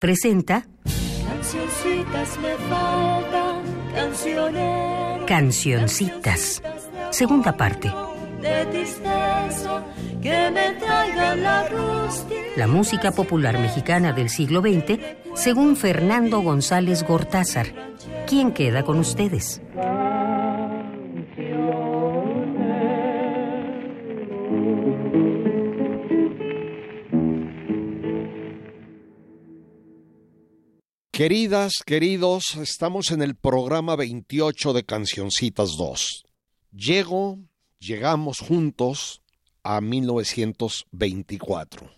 presenta Cancioncitas me faltan, cancioneros. Cancioncitas, segunda parte. De tristeza que me traigan la rústica. La música popular mexicana del siglo XX, según Fernando González Gortázar. ¿Quién queda con ustedes? Queridas, queridos, estamos en el programa 28 de Cancioncitas 2. Llego, llegamos juntos a 1924,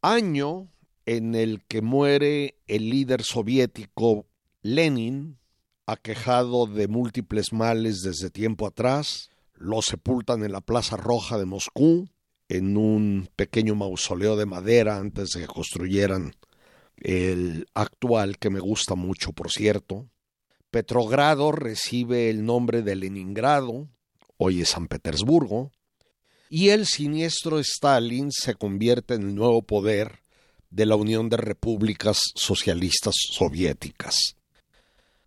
año en el que muere el líder soviético Lenin, aquejado de múltiples males desde tiempo atrás, lo sepultan en la Plaza Roja de Moscú, en un pequeño mausoleo de madera antes de que construyeran el actual, que me gusta mucho, por cierto. Petrogrado recibe el nombre de Leningrado, hoy es San Petersburgo, y el siniestro Stalin se convierte en el nuevo poder de la Unión de Repúblicas Socialistas Soviéticas.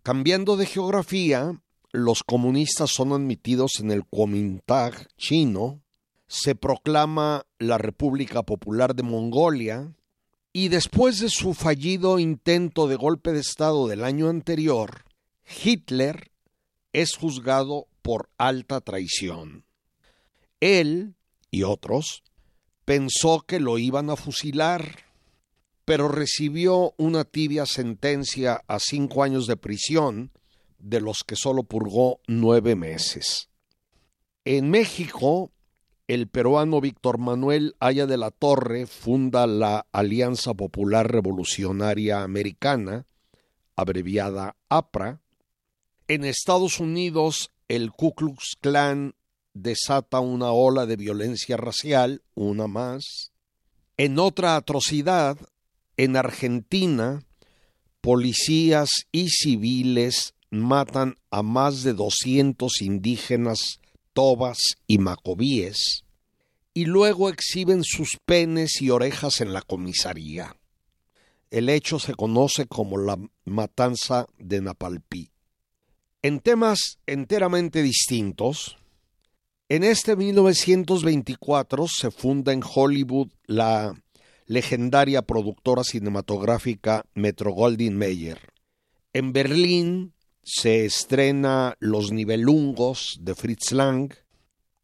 Cambiando de geografía, los comunistas son admitidos en el Kuomintang chino, se proclama la República Popular de Mongolia, y después de su fallido intento de golpe de Estado del año anterior, Hitler es juzgado por alta traición. Él y otros pensó que lo iban a fusilar, pero recibió una tibia sentencia a cinco años de prisión, de los que solo purgó nueve meses. En México, el peruano Víctor Manuel Aya de la Torre funda la Alianza Popular Revolucionaria Americana, abreviada APRA. En Estados Unidos, el Ku Klux Klan desata una ola de violencia racial, una más. En otra atrocidad, en Argentina, policías y civiles matan a más de 200 indígenas tobas y macobíes, y luego exhiben sus penes y orejas en la comisaría. El hecho se conoce como la matanza de Napalpí. En temas enteramente distintos, en este 1924 se funda en Hollywood la legendaria productora cinematográfica Metro Goldwyn Mayer. En Berlín se estrena Los Nivelungos de Fritz Lang.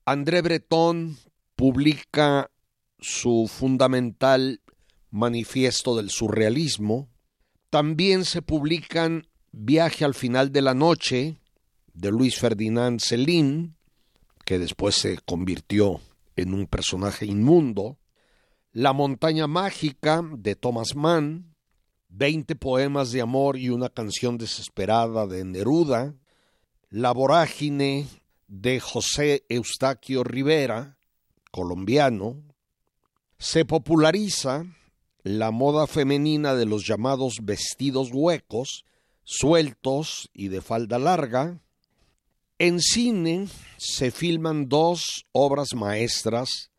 André Breton publica su fundamental Manifiesto del Surrealismo. También se publican Viaje al final de la noche de Luis Ferdinand Celine, que después se convirtió en un personaje inmundo. La montaña mágica de Thomas Mann, Veinte poemas de amor y una canción desesperada de Neruda, La vorágine de José Eustaquio Rivera, colombiano, se populariza la moda femenina de los llamados vestidos huecos, sueltos y de falda larga. En cine se filman dos obras maestras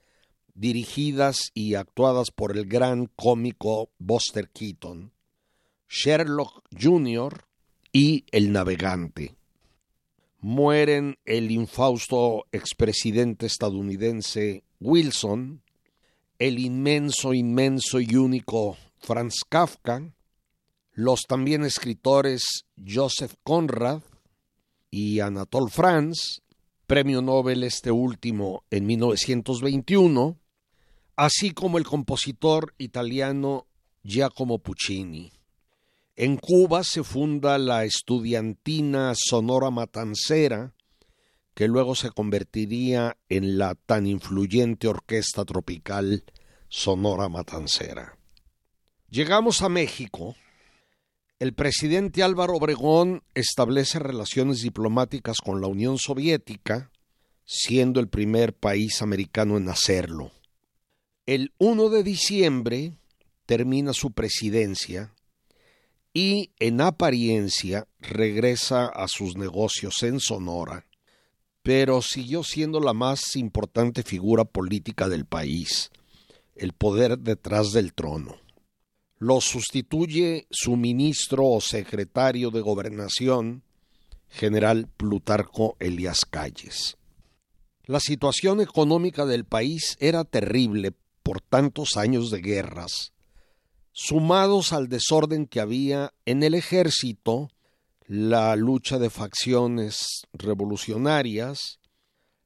dirigidas y actuadas por el gran cómico Buster Keaton, Sherlock Jr. y El Navegante. Mueren el infausto expresidente estadounidense Wilson, el inmenso, inmenso y único Franz Kafka, los también escritores Joseph Conrad y Anatole France, premio Nobel este último en 1921, así como el compositor italiano Giacomo Puccini. En Cuba se funda la estudiantina Sonora Matancera, que luego se convertiría en la tan influyente orquesta tropical Sonora Matancera. Llegamos a México. El presidente Álvaro Obregón establece relaciones diplomáticas con la Unión Soviética, siendo el primer país americano en hacerlo. El 1 de diciembre termina su presidencia y en apariencia regresa a sus negocios en Sonora, pero siguió siendo la más importante figura política del país, el poder detrás del trono. lo sustituye su ministro o secretario de gobernación, general Plutarco Elías Calles. La situación económica del país era terrible por tantos años de guerras, sumados al desorden que había en el ejército, la lucha de facciones revolucionarias,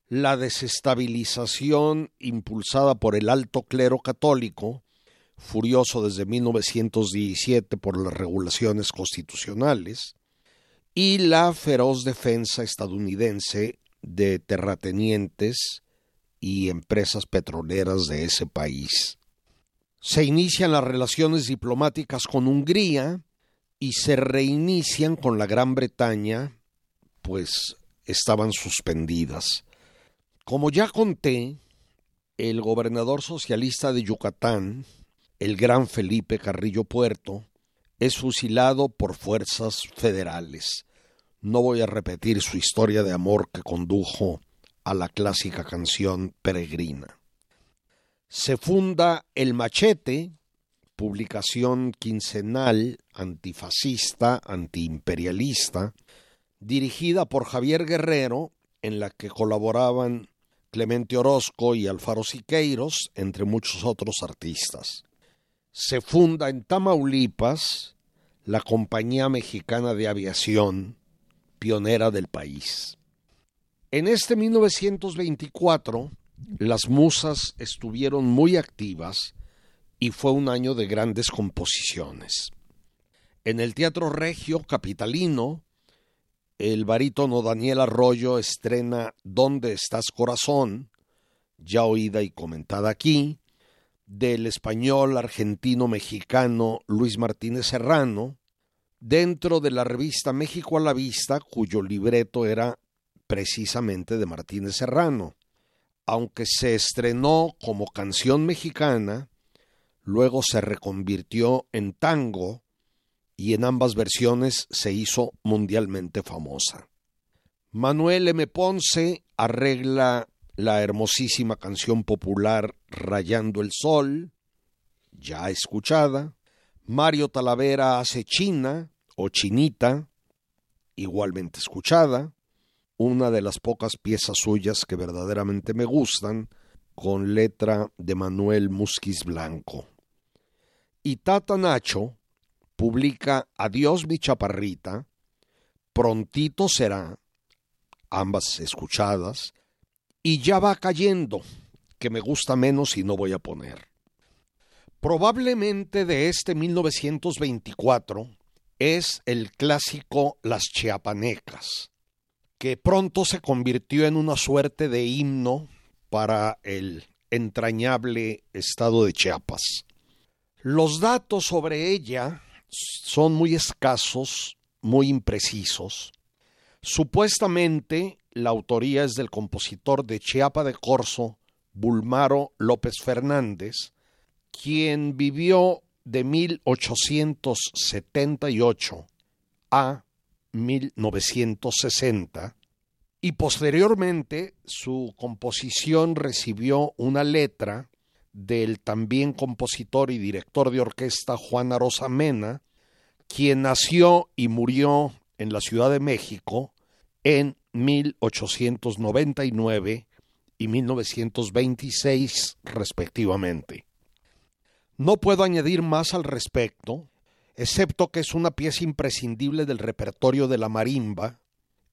la desestabilización impulsada por el alto clero católico, furioso desde 1917 por las regulaciones constitucionales, y la feroz defensa estadounidense de terratenientes y empresas petroleras de ese país. Se inician las relaciones diplomáticas con Hungría y se reinician con la Gran Bretaña, pues estaban suspendidas. Como ya conté, el gobernador socialista de Yucatán, el gran Felipe Carrillo Puerto, es fusilado por fuerzas federales. No voy a repetir su historia de amor que condujo a la clásica canción Peregrina. Se funda El Machete, publicación quincenal antifascista, antiimperialista, dirigida por Javier Guerrero, en la que colaboraban Clemente Orozco y Alfaro Siqueiros, entre muchos otros artistas. Se funda en Tamaulipas la Compañía Mexicana de Aviación, pionera del país. En este 1924, las musas estuvieron muy activas y fue un año de grandes composiciones. En el Teatro Regio Capitalino, el barítono Daniel Arroyo estrena ¿Dónde estás corazón? ya oída y comentada aquí, del español argentino mexicano Luis Martínez Serrano, dentro de la revista México a la Vista, cuyo libreto era precisamente de Martínez Serrano. Aunque se estrenó como canción mexicana, luego se reconvirtió en tango y en ambas versiones se hizo mundialmente famosa. Manuel M. Ponce arregla la hermosísima canción popular Rayando el Sol, ya escuchada. Mario Talavera hace China o Chinita, igualmente escuchada, una de las pocas piezas suyas que verdaderamente me gustan, con letra de Manuel Musquiz Blanco. Y Tata Nacho publica Adiós mi chaparrita, prontito será, ambas escuchadas, y ya va cayendo, que me gusta menos y no voy a poner. Probablemente de este 1924 es el clásico Las Chiapanecas, que pronto se convirtió en una suerte de himno para el entrañable estado de Chiapas. Los datos sobre ella son muy escasos, muy imprecisos. Supuestamente la autoría es del compositor de Chiapa de Corzo, Bulmaro López Fernández, quien vivió de 1878 a 1960 y posteriormente su composición recibió una letra del también compositor y director de orquesta Juan Arosa Mena, quien nació y murió en la Ciudad de México en 1899 y 1926 respectivamente. No puedo añadir más al respecto, excepto que es una pieza imprescindible del repertorio de la marimba,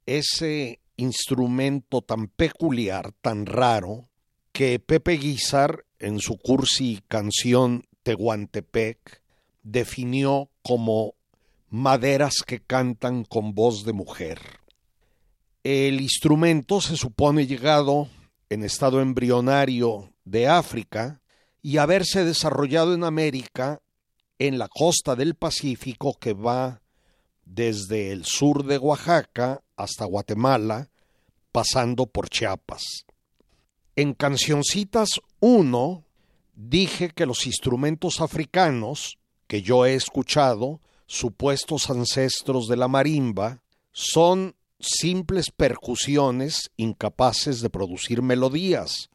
ese instrumento tan peculiar, tan raro, que Pepe Guizar en su cursi canción Tehuantepec definió como maderas que cantan con voz de mujer. El instrumento se supone llegado en estado embrionario de África y haberse desarrollado en América en la costa del Pacífico que va desde el sur de Oaxaca hasta Guatemala, pasando por Chiapas. En Cancioncitas 1 dije que los instrumentos africanos que yo he escuchado, supuestos ancestros de la marimba, son simples percusiones incapaces de producir melodías,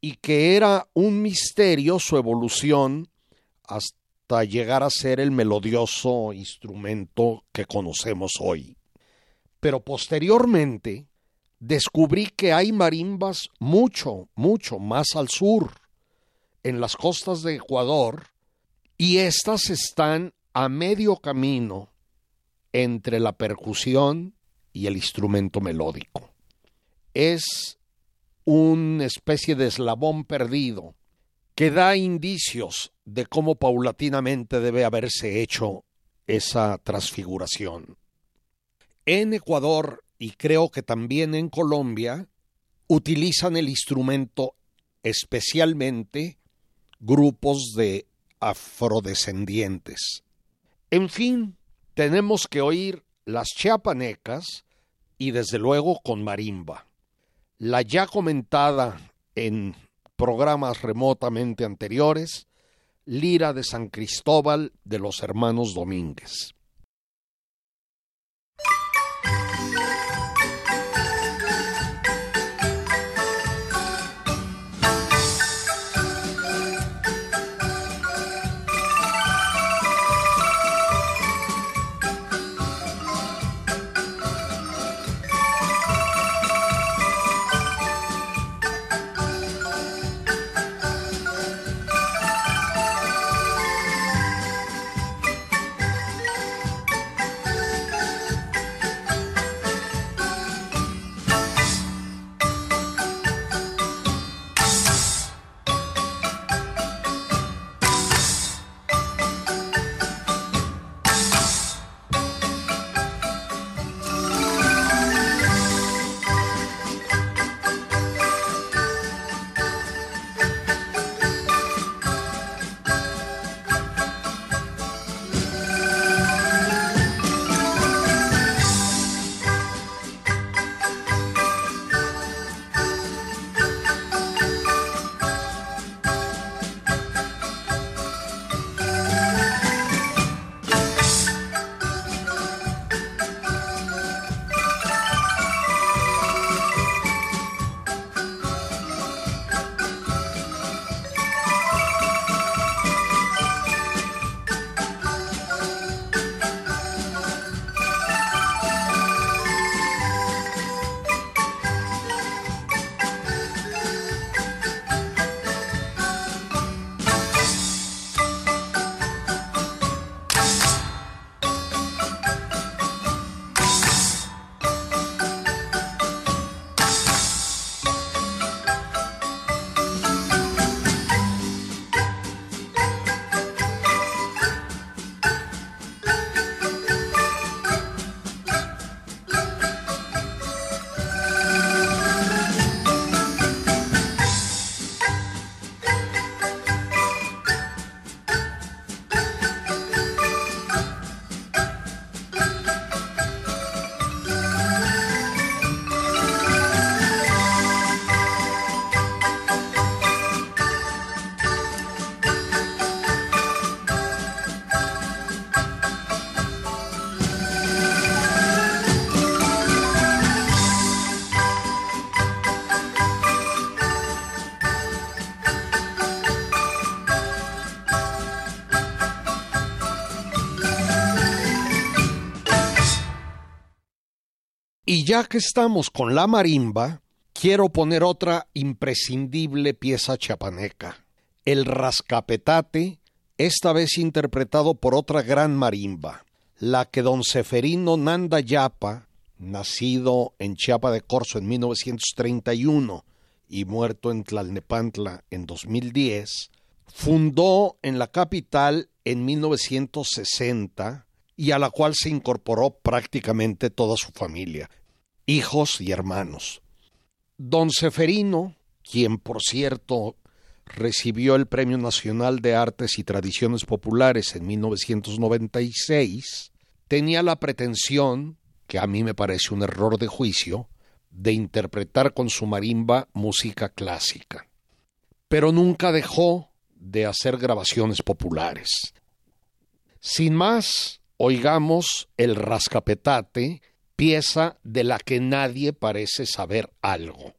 y que era un misterio su evolución hasta llegar a ser el melodioso instrumento que conocemos hoy. Pero posteriormente descubrí que hay marimbas mucho, mucho más al sur, en las costas de Ecuador, y estas están a medio camino entre la percusión y el instrumento melódico. Es una especie de eslabón perdido que da indicios de cómo paulatinamente debe haberse hecho esa transfiguración. En Ecuador y creo que también en Colombia utilizan el instrumento especialmente grupos de afrodescendientes. En fin, tenemos que oír las chiapanecas y desde luego con marimba. La ya comentada en programas remotamente anteriores, Lira de San Cristóbal de los Hermanos Domínguez. Ya que estamos con la marimba, quiero poner otra imprescindible pieza chapaneca, el rascapetate, esta vez interpretado por otra gran marimba, la que don Seferino Nanda Yapa, nacido en Chiapa de Corzo en 1931 y muerto en Tlalnepantla en 2010, fundó en la capital en 1960 y a la cual se incorporó prácticamente toda su familia, hijos y hermanos. Don Seferino, quien por cierto recibió el Premio Nacional de Artes y Tradiciones Populares en 1996, tenía la pretensión, que a mí me parece un error de juicio, de interpretar con su marimba música clásica. Pero nunca dejó de hacer grabaciones populares. Sin más, oigamos el rascapetate, pieza de la que nadie parece saber algo.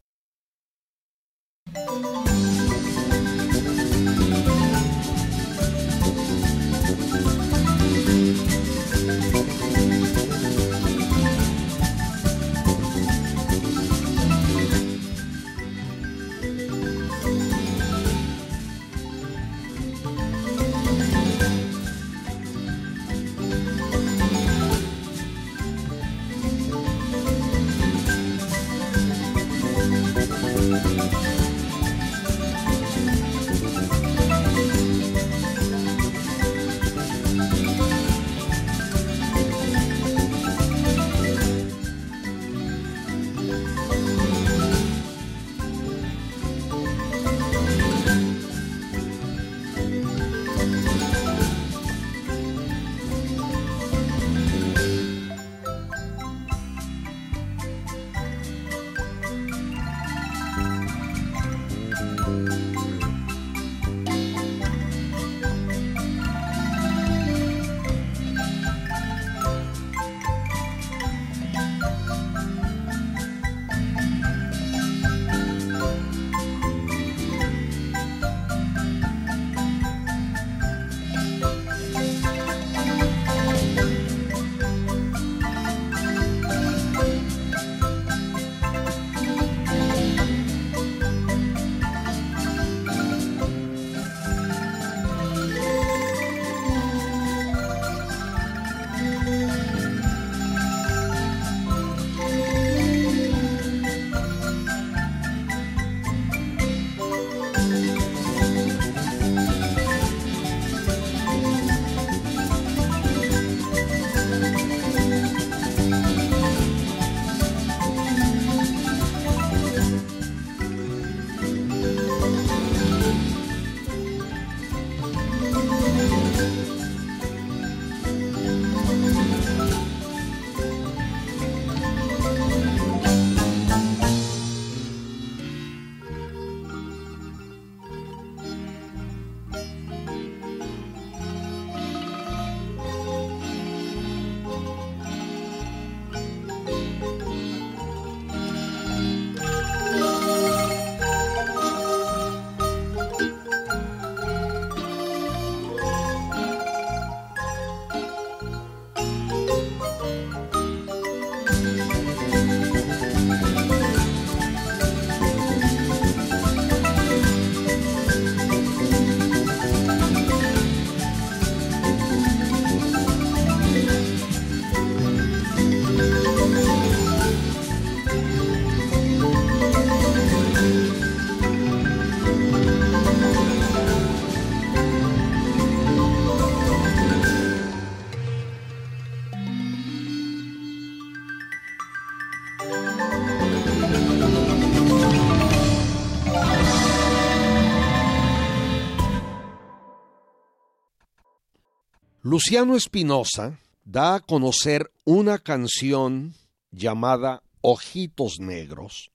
Luciano Espinosa da a conocer una canción llamada Ojitos Negros,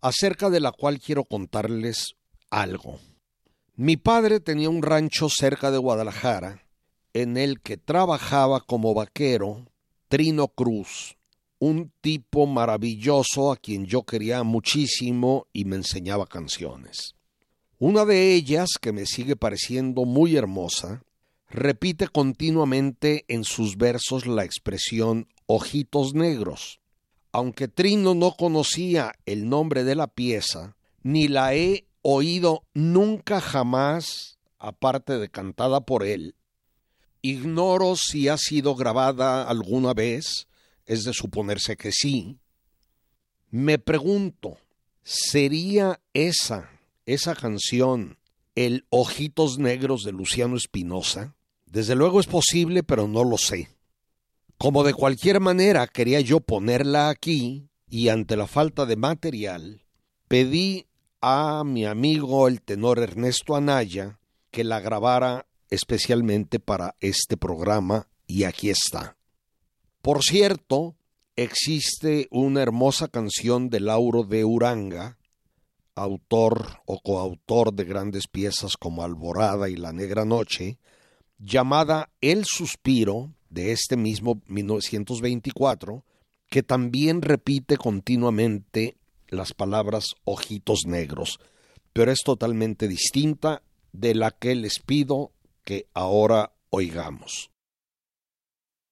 acerca de la cual quiero contarles algo. Mi padre tenía un rancho cerca de Guadalajara, en el que trabajaba como vaquero Trino Cruz, un tipo maravilloso a quien yo quería muchísimo y me enseñaba canciones. Una de ellas, que me sigue pareciendo muy hermosa, repite continuamente en sus versos la expresión ojitos negros. Aunque Trino no conocía el nombre de la pieza, ni la he oído nunca jamás, aparte de cantada por él, ignoro si ha sido grabada alguna vez, es de suponerse que sí. Me pregunto, ¿sería esa, esa canción, el Ojitos Negros de Luciano Espinosa? Desde luego es posible, pero no lo sé. Como de cualquier manera quería yo ponerla aquí, y ante la falta de material, pedí a mi amigo el tenor Ernesto Anaya que la grabara especialmente para este programa, y aquí está. Por cierto, existe una hermosa canción de Lauro de Uranga, autor o coautor de grandes piezas como Alborada y La Negra Noche, llamada El Suspiro de este mismo 1924, que también repite continuamente las palabras ojitos negros, pero es totalmente distinta de la que les pido que ahora oigamos.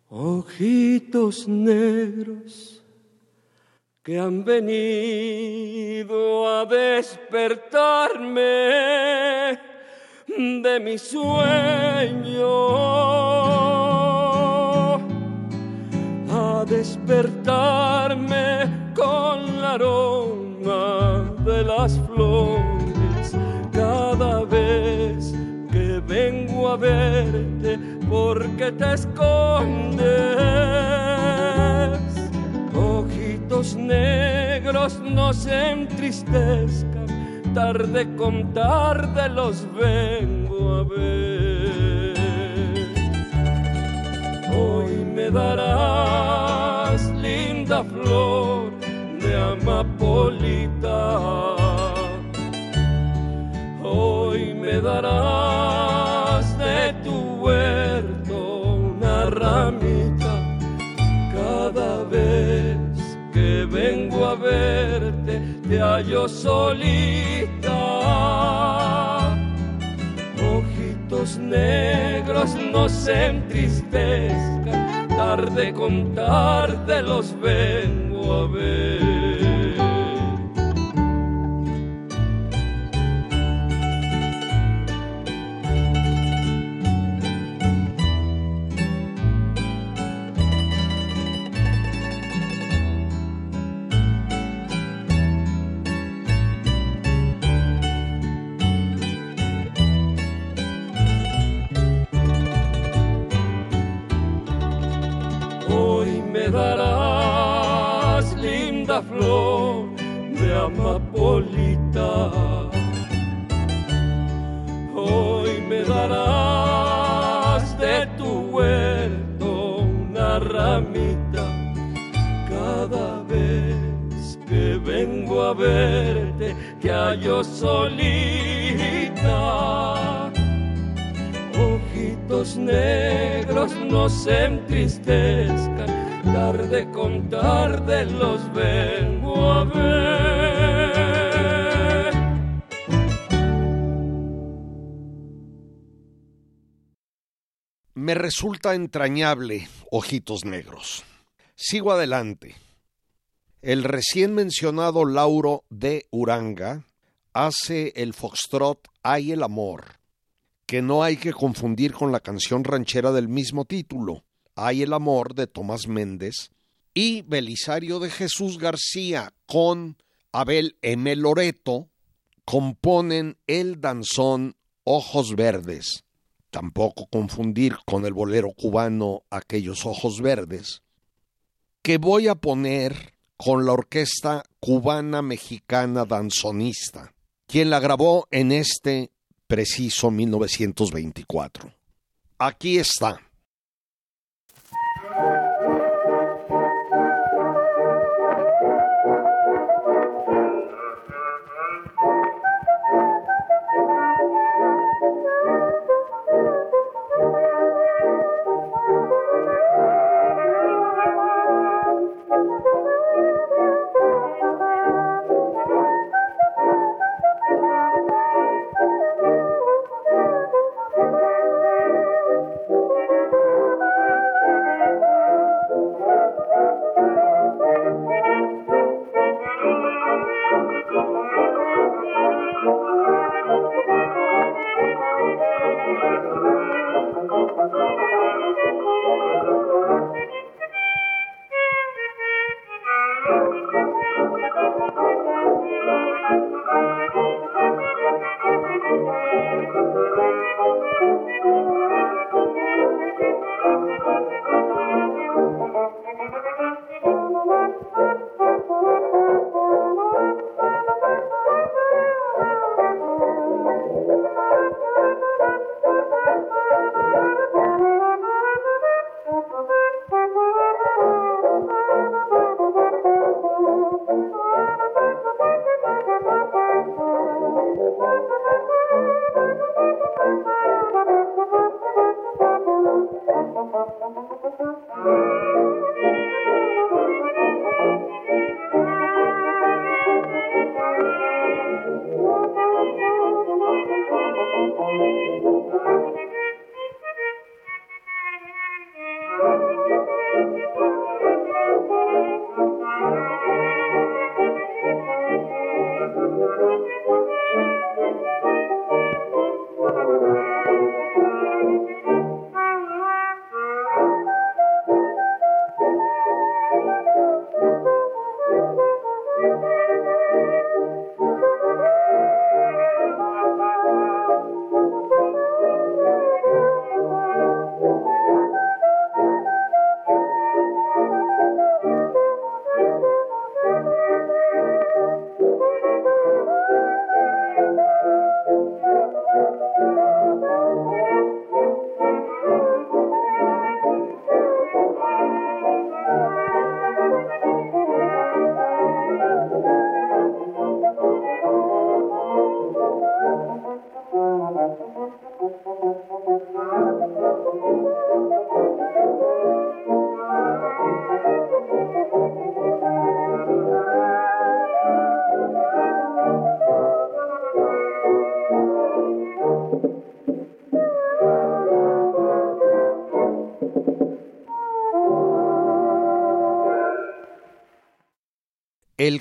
Ojitos negros que han venido a despertarme de mi sueño, a despertarme con la aroma de las flores cada vez que vengo a verte porque te escondes. Ojitos negros no se entristezcan tarde con tarde los vengo a ver. Hoy me darás linda flor de amapolita. Hoy me darás de tu huerto una ramita cada vez que vengo a verte te hallo solita. Ojitos negros no se entristezcan, tarde con tarde los vengo a ver. Amapolita. Hoy me darás de tu huerto una ramita cada vez que vengo a verte que hallo solita. Ojitos negros no se entristezcan tarde con tarde los vengo a ver. Me resulta entrañable, ojitos negros. Sigo adelante. El recién mencionado Lauro de Uranga hace el foxtrot Hay el amor, que no hay que confundir con la canción ranchera del mismo título hay el amor de Tomás Méndez y Belisario de Jesús García con Abel M. Loreto componen el danzón Ojos Verdes. Tampoco confundir con el bolero cubano Aquellos Ojos Verdes, que voy a poner con la orquesta cubana mexicana danzonista, quien la grabó en este preciso 1924. Aquí está.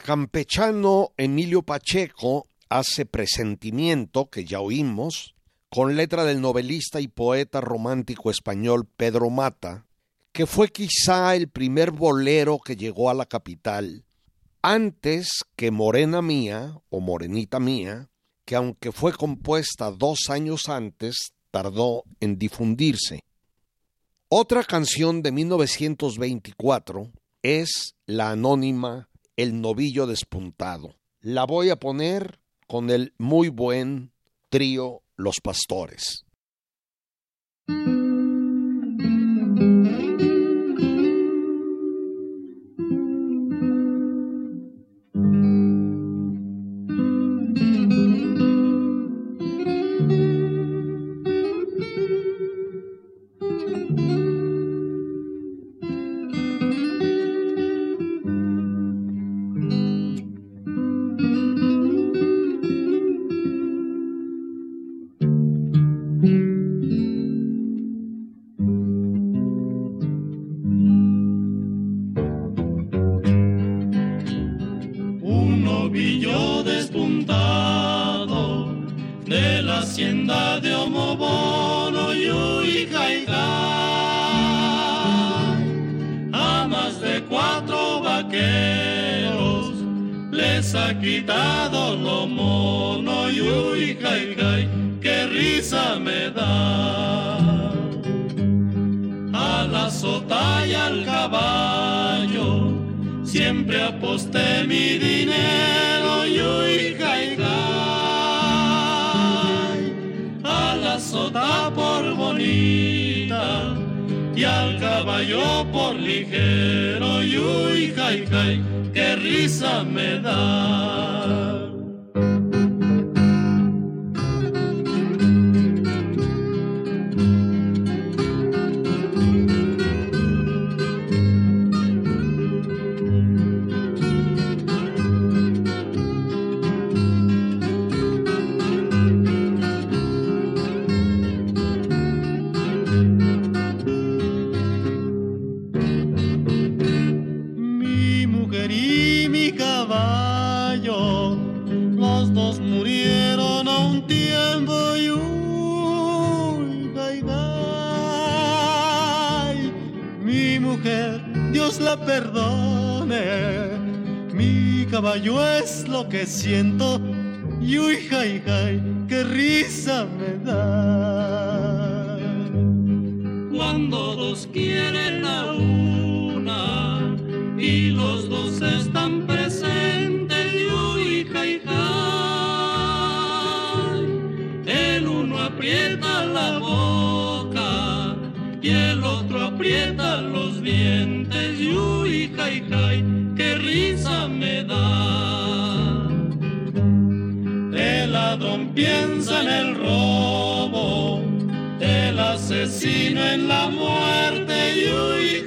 Campechano Emilio Pacheco hace presentimiento, que ya oímos, con letra del novelista y poeta romántico español Pedro Mata, que fue quizá el primer bolero que llegó a la capital, antes que Morena Mía o Morenita Mía, que aunque fue compuesta dos años antes, tardó en difundirse. Otra canción de 1924 es la anónima El novillo despuntado. La voy a poner con el muy buen trío Los Pastores. Que siento. Y uy, jai, jai, qué risa me da. Cuando dos quieren a una y los dos están presentes, y uy, jai, jai. El uno aprieta la boca y el otro aprieta los ladrón piensa en el robo, el asesino en la muerte y uy,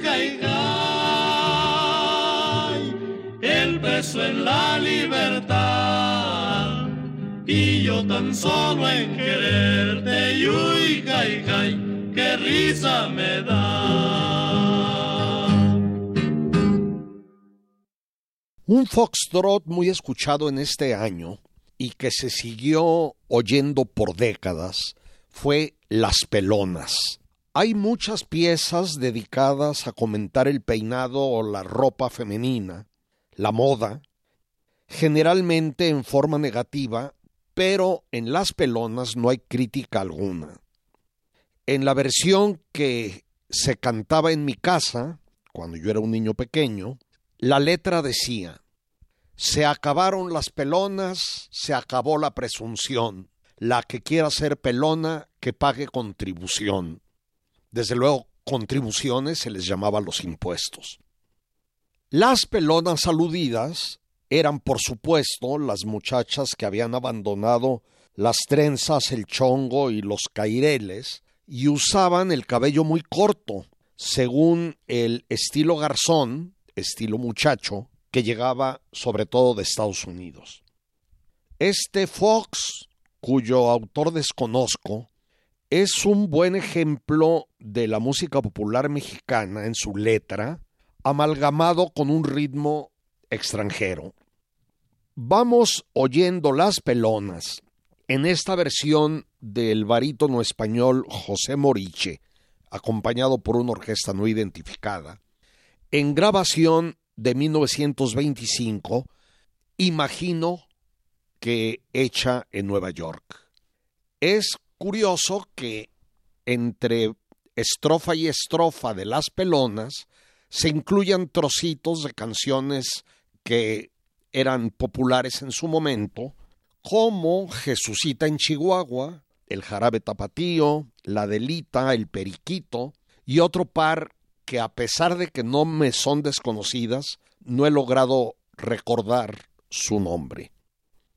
el beso en la libertad y yo tan solo en quererte y uy, qué risa me da. Un foxtrot muy escuchado en este año y que se siguió oyendo por décadas fue Las Pelonas. Hay muchas piezas dedicadas a comentar el peinado o la ropa femenina, la moda, generalmente en forma negativa, pero en Las Pelonas no hay crítica alguna. En la versión que se cantaba en mi casa, cuando yo era un niño pequeño, la letra decía se acabaron las pelonas, se acabó la presunción. La que quiera ser pelona, que pague contribución. Desde luego, contribuciones se les llamaba los impuestos. Las pelonas aludidas eran, por supuesto, las muchachas que habían abandonado las trenzas, el chongo y los caireles y usaban el cabello muy corto, según el estilo garzón, estilo muchacho, que llegaba sobre todo de Estados Unidos. Este Fox, cuyo autor desconozco, es un buen ejemplo de la música popular mexicana en su letra, amalgamado con un ritmo extranjero. Vamos oyendo Las Pelonas en esta versión del barítono español José Moriche, acompañado por una orquesta no identificada, en grabación de 1925, imagino que hecha en Nueva York. Es curioso que entre estrofa y estrofa de Las Pelonas se incluyan trocitos de canciones que eran populares en su momento, como Jesucita en Chihuahua, El Jarabe Tapatío, La Delita, El Periquito y otro par que a pesar de que no me son desconocidas, no he logrado recordar su nombre.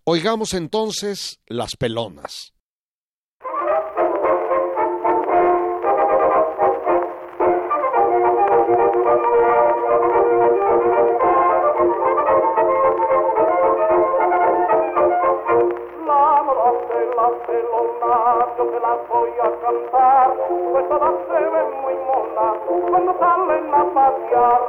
Oigamos entonces Las Pelonas. Yo te las voy a cantar, pues todas se ven muy monas cuando salen a pasear.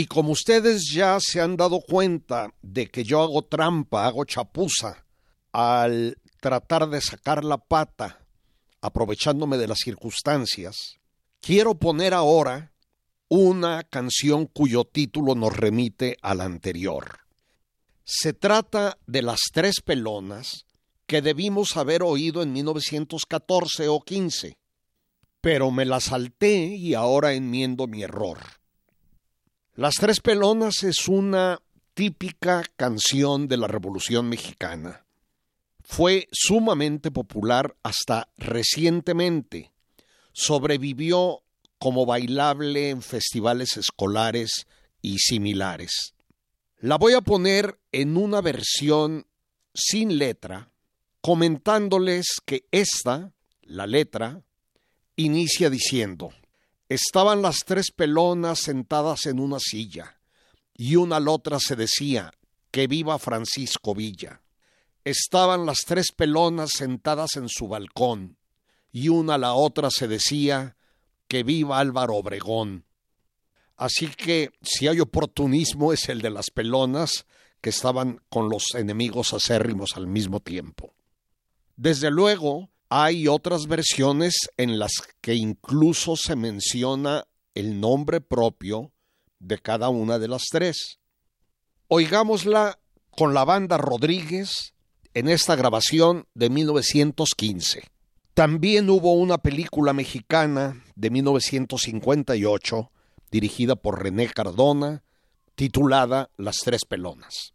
Y como ustedes ya se han dado cuenta de que yo hago trampa, hago chapuza, al tratar de sacar la pata, aprovechándome de las circunstancias, quiero poner ahora una canción cuyo título nos remite al anterior. Se trata de Las Tres Pelonas, que debimos haber oído en 1914 o 15, pero me la salté y ahora enmiendo mi error. Las Tres Pelonas es una típica canción de la Revolución Mexicana. Fue sumamente popular hasta recientemente. Sobrevivió como bailable en festivales escolares y similares. La voy a poner en una versión sin letra, comentándoles que esta, la letra, inicia diciendo Estaban las tres pelonas sentadas en una silla, y una al otra se decía, que viva Francisco Villa. Estaban las tres pelonas sentadas en su balcón, y una a la otra se decía, que viva Álvaro Obregón. Así que si hay oportunismo es el de las pelonas que estaban con los enemigos acérrimos al mismo tiempo. Desde luego, hay otras versiones en las que incluso se menciona el nombre propio de cada una de las tres. Oigámosla con la banda Rodríguez en esta grabación de 1915. También hubo una película mexicana de 1958 dirigida por René Cardona titulada Las Tres Pelonas.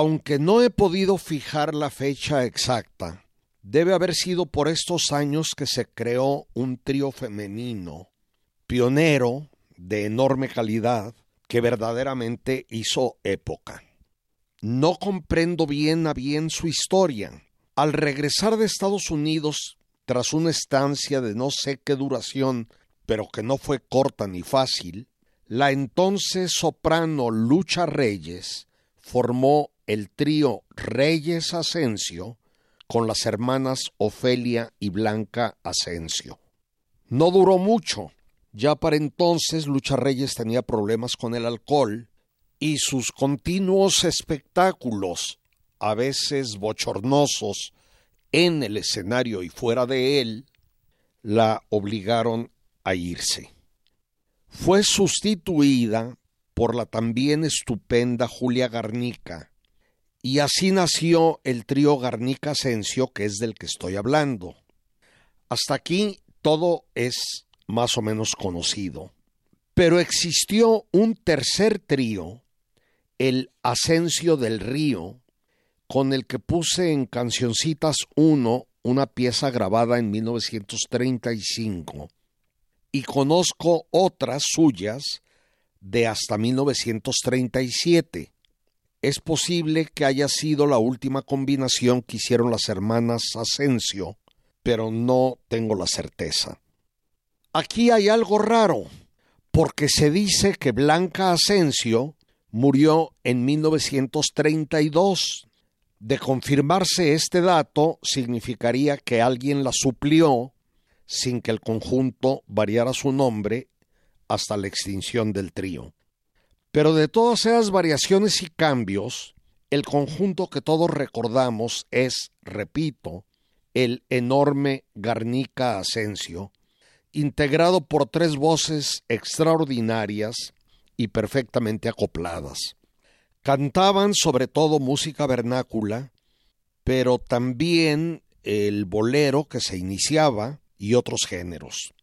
Aunque no he podido fijar la fecha exacta, debe haber sido por estos años que se creó un trío femenino, pionero, de enorme calidad, que verdaderamente hizo época. No comprendo bien a bien su historia. Al regresar de Estados Unidos, tras una estancia de no sé qué duración, pero que no fue corta ni fácil, la entonces soprano Lucha Reyes formó el trío Reyes Asensio con las hermanas Ofelia y Blanca Asensio. No duró mucho. Ya para entonces Lucha Reyes tenía problemas con el alcohol y sus continuos espectáculos, a veces bochornosos, en el escenario y fuera de él, la obligaron a irse. Fue sustituida por la también estupenda Julia Garnica, y así nació el trío Garnica Asensio, que es del que estoy hablando. Hasta aquí todo es más o menos conocido. Pero existió un tercer trío, el Asensio del Río, con el que puse en Cancioncitas 1 una pieza grabada en 1935, y conozco otras suyas de hasta 1937. Es posible que haya sido la última combinación que hicieron las hermanas Asensio, pero no tengo la certeza. Aquí hay algo raro, porque se dice que Blanca Asensio murió en 1932. De confirmarse este dato, significaría que alguien la suplió sin que el conjunto variara su nombre hasta la extinción del trío. Pero de todas esas variaciones y cambios, el conjunto que todos recordamos es, repito, el enorme Garnica Asensio, integrado por tres voces extraordinarias y perfectamente acopladas. Cantaban sobre todo música vernácula, pero también el bolero que se iniciaba y otros géneros.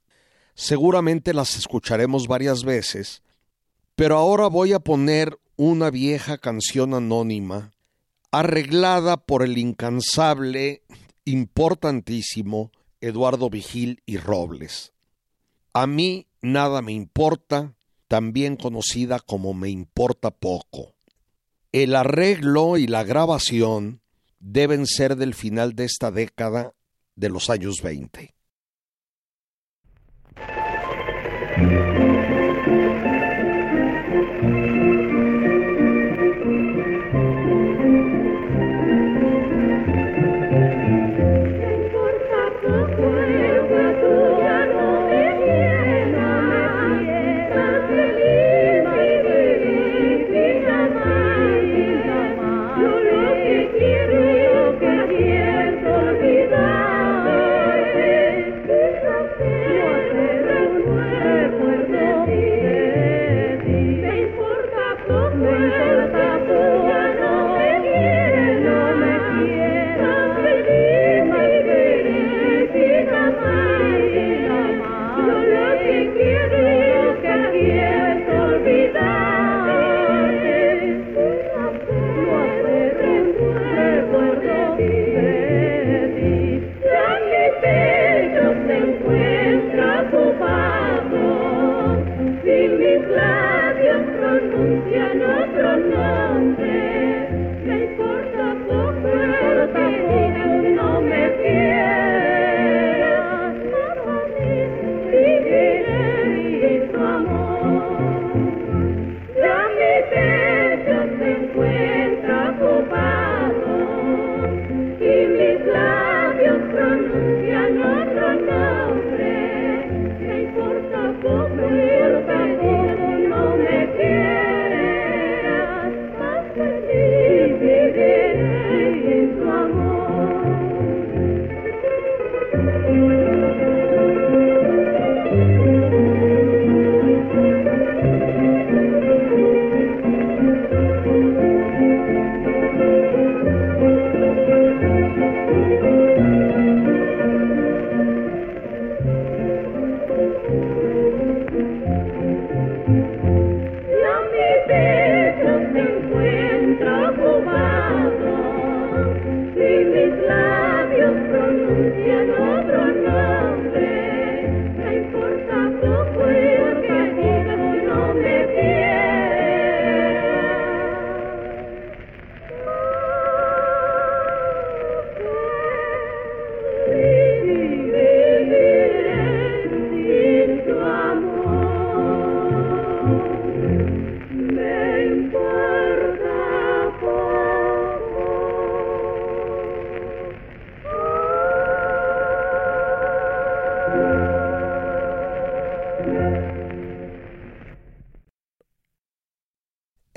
Seguramente las escucharemos varias veces, pero ahora voy a poner una vieja canción anónima arreglada por el incansable, importantísimo Eduardo Vigil y Robles. A mí nada me importa, también conocida como Me importa poco. El arreglo y la grabación deben ser del final de esta década de los años 20.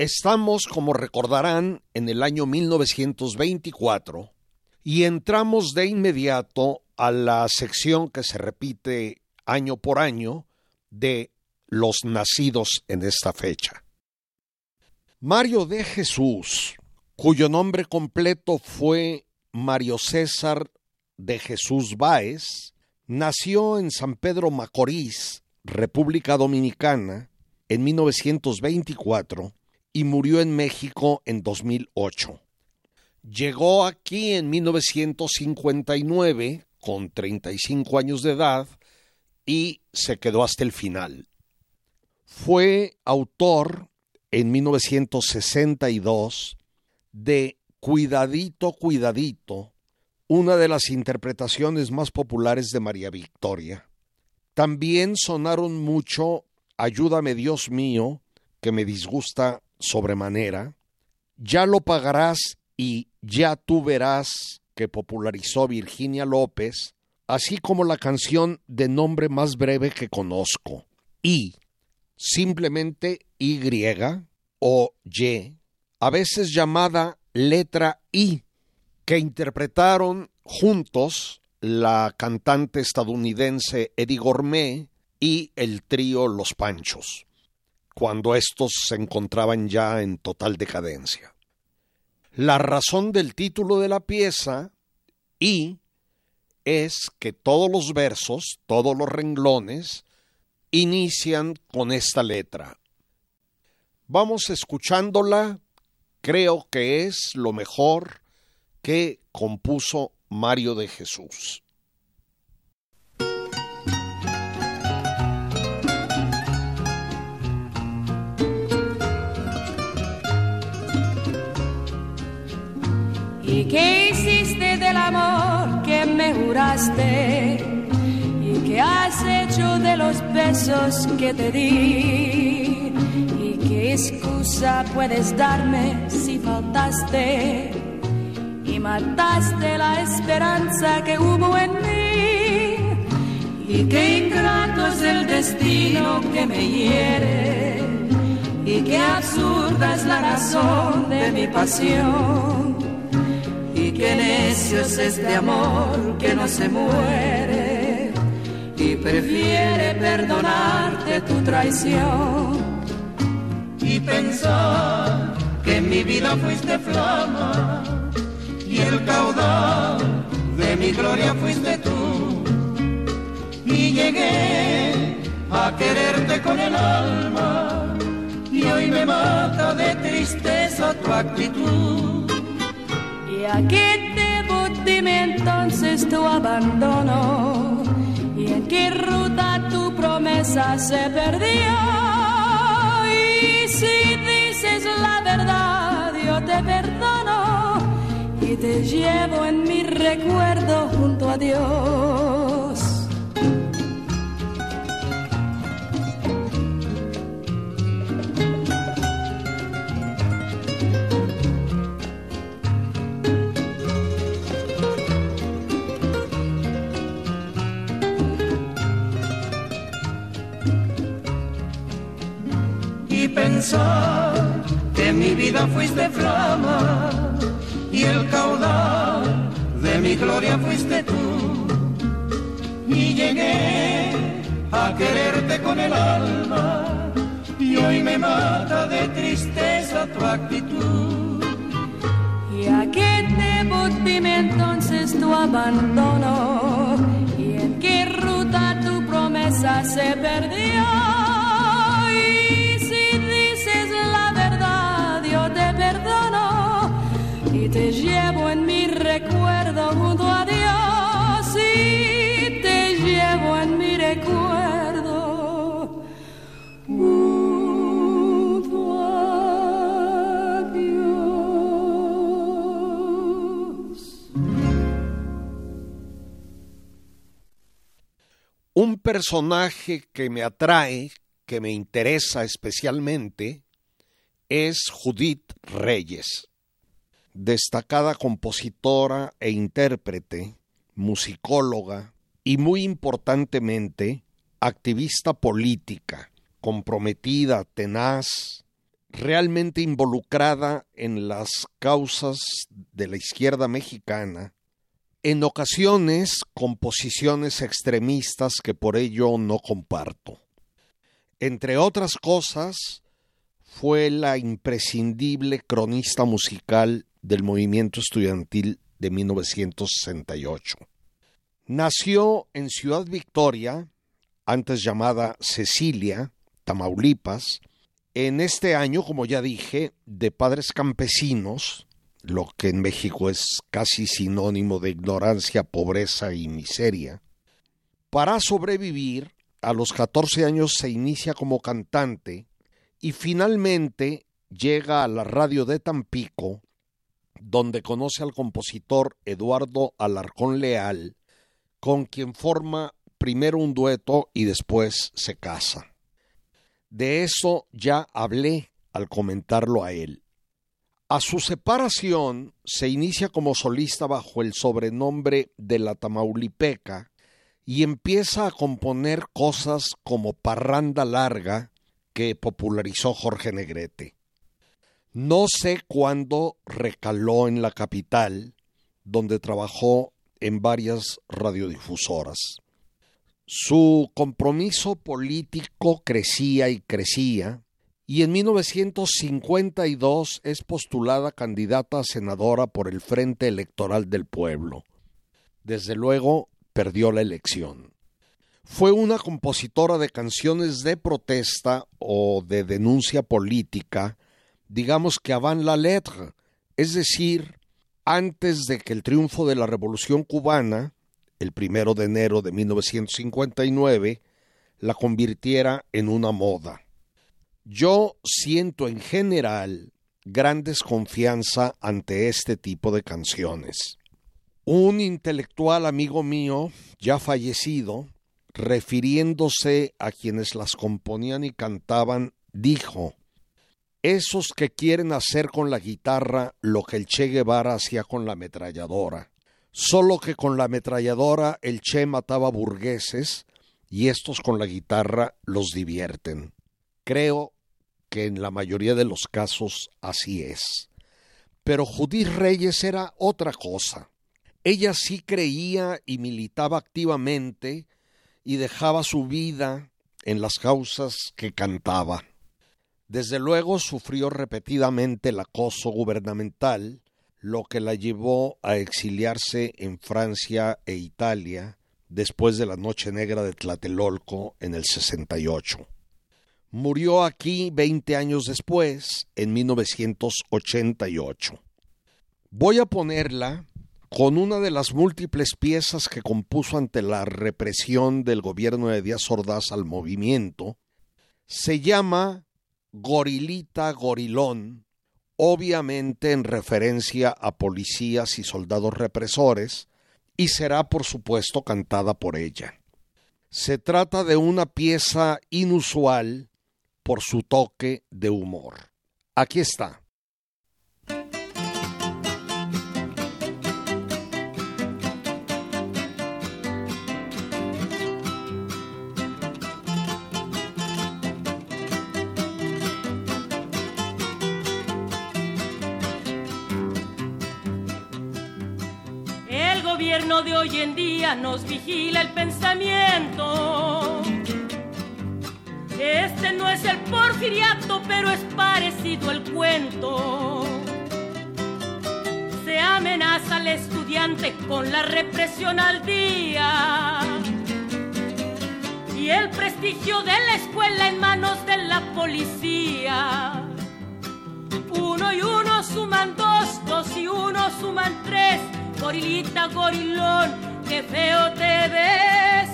Estamos, como recordarán, en el año 1924 y entramos de inmediato a la sección que se repite año por año de los nacidos en esta fecha. Mario de Jesús, cuyo nombre completo fue Mario César de Jesús Báez, nació en San Pedro Macorís, República Dominicana, en 1924 y murió en México en 2008. Llegó aquí en 1959 con 35 años de edad y se quedó hasta el final. Fue autor en 1962 de Cuidadito, Cuidadito, una de las interpretaciones más populares de María Victoria. También sonaron mucho Ayúdame Dios mío, que me disgusta sobremanera, Ya lo pagarás y Ya tú verás, que popularizó Virginia López, así como la canción de nombre más breve que conozco, Y, simplemente Y o Y, a veces llamada letra I, que interpretaron juntos la cantante estadounidense Eddie Gourmet y el trío Los Panchos, cuando estos se encontraban ya en total decadencia. La razón del título de la pieza, y, es que todos los versos, todos los renglones, inician con esta letra. Vamos escuchándola, creo que es lo mejor que compuso Mario de Jesús. ¿Y qué hiciste del amor que me juraste? ¿Y qué has hecho de los besos que te di? ¿Y qué excusa puedes darme si faltaste? Y mataste la esperanza que hubo en mí. Y qué ingrato es el destino que me hiere. Y qué absurda es la razón de mi pasión qué necio es este amor que no se muere y prefiere perdonarte tu traición. Y pensar que en mi vida fuiste flama y el caudal de mi gloria fuiste tú. Y llegué a quererte con el alma y hoy me mata de tristeza tu actitud ¿Y a qué debo dime entonces tu abandono? ¿Y en qué ruta tu promesa se perdió? Y si dices la verdad, yo te perdono y te llevo en mi recuerdo junto a Dios. Fuiste flama y el caudal de mi gloria fuiste tú y llegué a quererte con el alma y hoy me mata de tristeza tu actitud ¿Y a qué debo dime entonces tu abandono? ¿Y en qué ruta tu promesa se perdió? Te llevo en mi recuerdo junto a Dios. Y te llevo en mi recuerdo. junto a Dios. Un personaje que me atrae, que me interesa especialmente, es Judith Reyes, destacada compositora e intérprete, musicóloga y muy importantemente activista política, comprometida, tenaz, realmente involucrada en las causas de la izquierda mexicana en ocasiones con posiciones extremistas que por ello no comparto. Entre otras cosas, fue la imprescindible cronista musical del movimiento estudiantil de 1968. Nació en Ciudad Victoria, antes llamada Cecilia, Tamaulipas, en este año, como ya dije, de padres campesinos, lo que en México es casi sinónimo de ignorancia, pobreza y miseria. Para sobrevivir, a los 14 años se inicia como cantante y finalmente llega a la radio de Tampico, donde conoce al compositor Eduardo Alarcón Leal, con quien forma primero un dueto y después se casa. De eso ya hablé al comentarlo a él. A su separación se inicia como solista bajo el sobrenombre de la Tamaulipeca y empieza a componer cosas como Parranda Larga que popularizó Jorge Negrete. No sé cuándo recaló en la capital, donde trabajó en varias radiodifusoras. Su compromiso político crecía y crecía, y en 1952 es postulada candidata a senadora por el Frente Electoral del Pueblo. Desde luego, perdió la elección. Fue una compositora de canciones de protesta o de denuncia política, digamos que avant la lettre, es decir, antes de que el triunfo de la Revolución cubana, el primero de enero de 1959, la convirtiera en una moda. Yo siento en general gran desconfianza ante este tipo de canciones. Un intelectual amigo mío, ya fallecido, refiriéndose a quienes las componían y cantaban, dijo esos que quieren hacer con la guitarra lo que el Che Guevara hacía con la ametralladora. Solo que con la ametralladora el Che mataba burgueses y estos con la guitarra los divierten. Creo que en la mayoría de los casos así es. Pero Judith Reyes era otra cosa. Ella sí creía y militaba activamente y dejaba su vida en las causas que cantaba. Desde luego sufrió repetidamente el acoso gubernamental, lo que la llevó a exiliarse en Francia e Italia después de la Noche Negra de Tlatelolco en el 68. Murió aquí 20 años después, en 1988. Voy a ponerla con una de las múltiples piezas que compuso ante la represión del gobierno de Díaz Ordaz al movimiento. Se llama Gorilita Gorilón, obviamente en referencia a policías y soldados represores, y será por supuesto cantada por ella. Se trata de una pieza inusual por su toque de humor. Aquí está. De hoy en día nos vigila el pensamiento. Este no es el porfiriato, pero es parecido el cuento. Se amenaza al estudiante con la represión al día. Y el prestigio de la escuela en manos de la policía. Uno y uno suman dos, dos y uno suman tres gorilita, gorilón, qué feo te ves.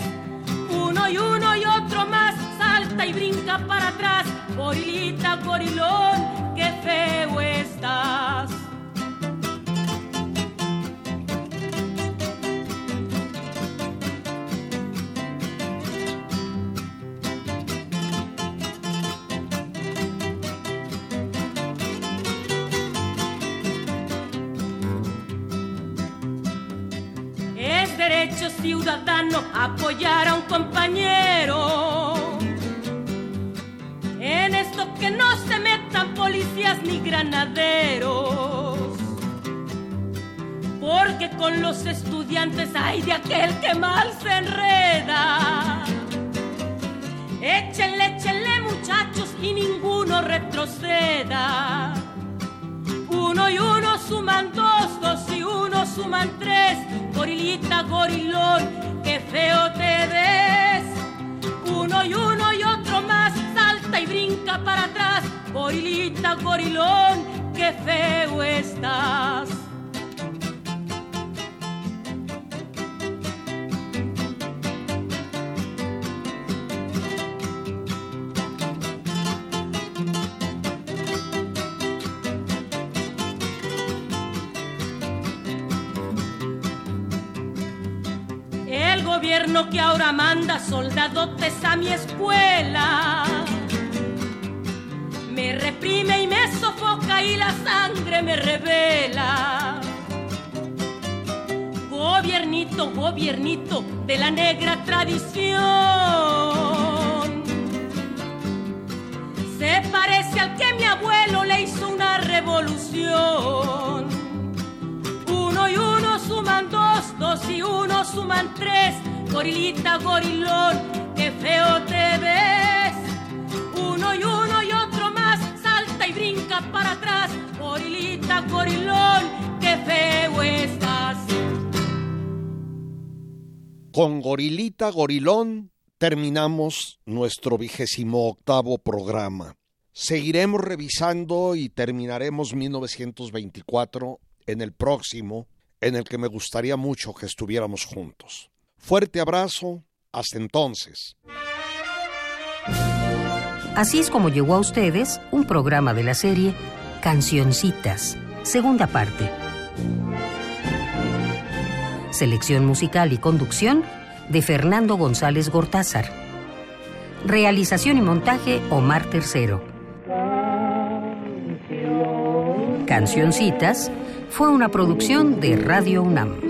Uno y uno y otro más, salta y brinca para atrás, gorilita, gorilón, qué feo estás. Ciudadano apoyar a un compañero. En esto que no se metan policías ni granaderos. Porque con los estudiantes hay de aquel que mal se enreda. Échenle, échenle muchachos y ninguno retroceda. Uno y uno suman dos, dos y uno suman tres gorilita, gorilón, qué feo te ves. Uno y uno y otro más, salta y brinca para atrás, gorilita, gorilón, qué feo estás. Gobierno que ahora manda soldadotes a mi escuela. Me reprime y me sofoca y la sangre me revela. Gobiernito, gobiernito de la negra tradición. Se parece al que mi abuelo le hizo una revolución. Uno y uno suman dos, dos y uno suman. Gorilita, gorilón, qué feo te ves. Uno y uno y otro más, salta y brinca para atrás. Gorilita, gorilón, qué feo estás. Con Gorilita Gorilón terminamos nuestro vigésimo octavo programa. Seguiremos revisando y terminaremos 1924 en el próximo, en el que me gustaría mucho que estuviéramos juntos. Fuerte abrazo, hasta entonces. Así es como llegó a ustedes un programa de la serie Cancioncitas, segunda parte. Selección musical y conducción de Fernando González Gortázar. Realización y montaje Omar Tercero. Cancioncitas fue una producción de Radio UNAM.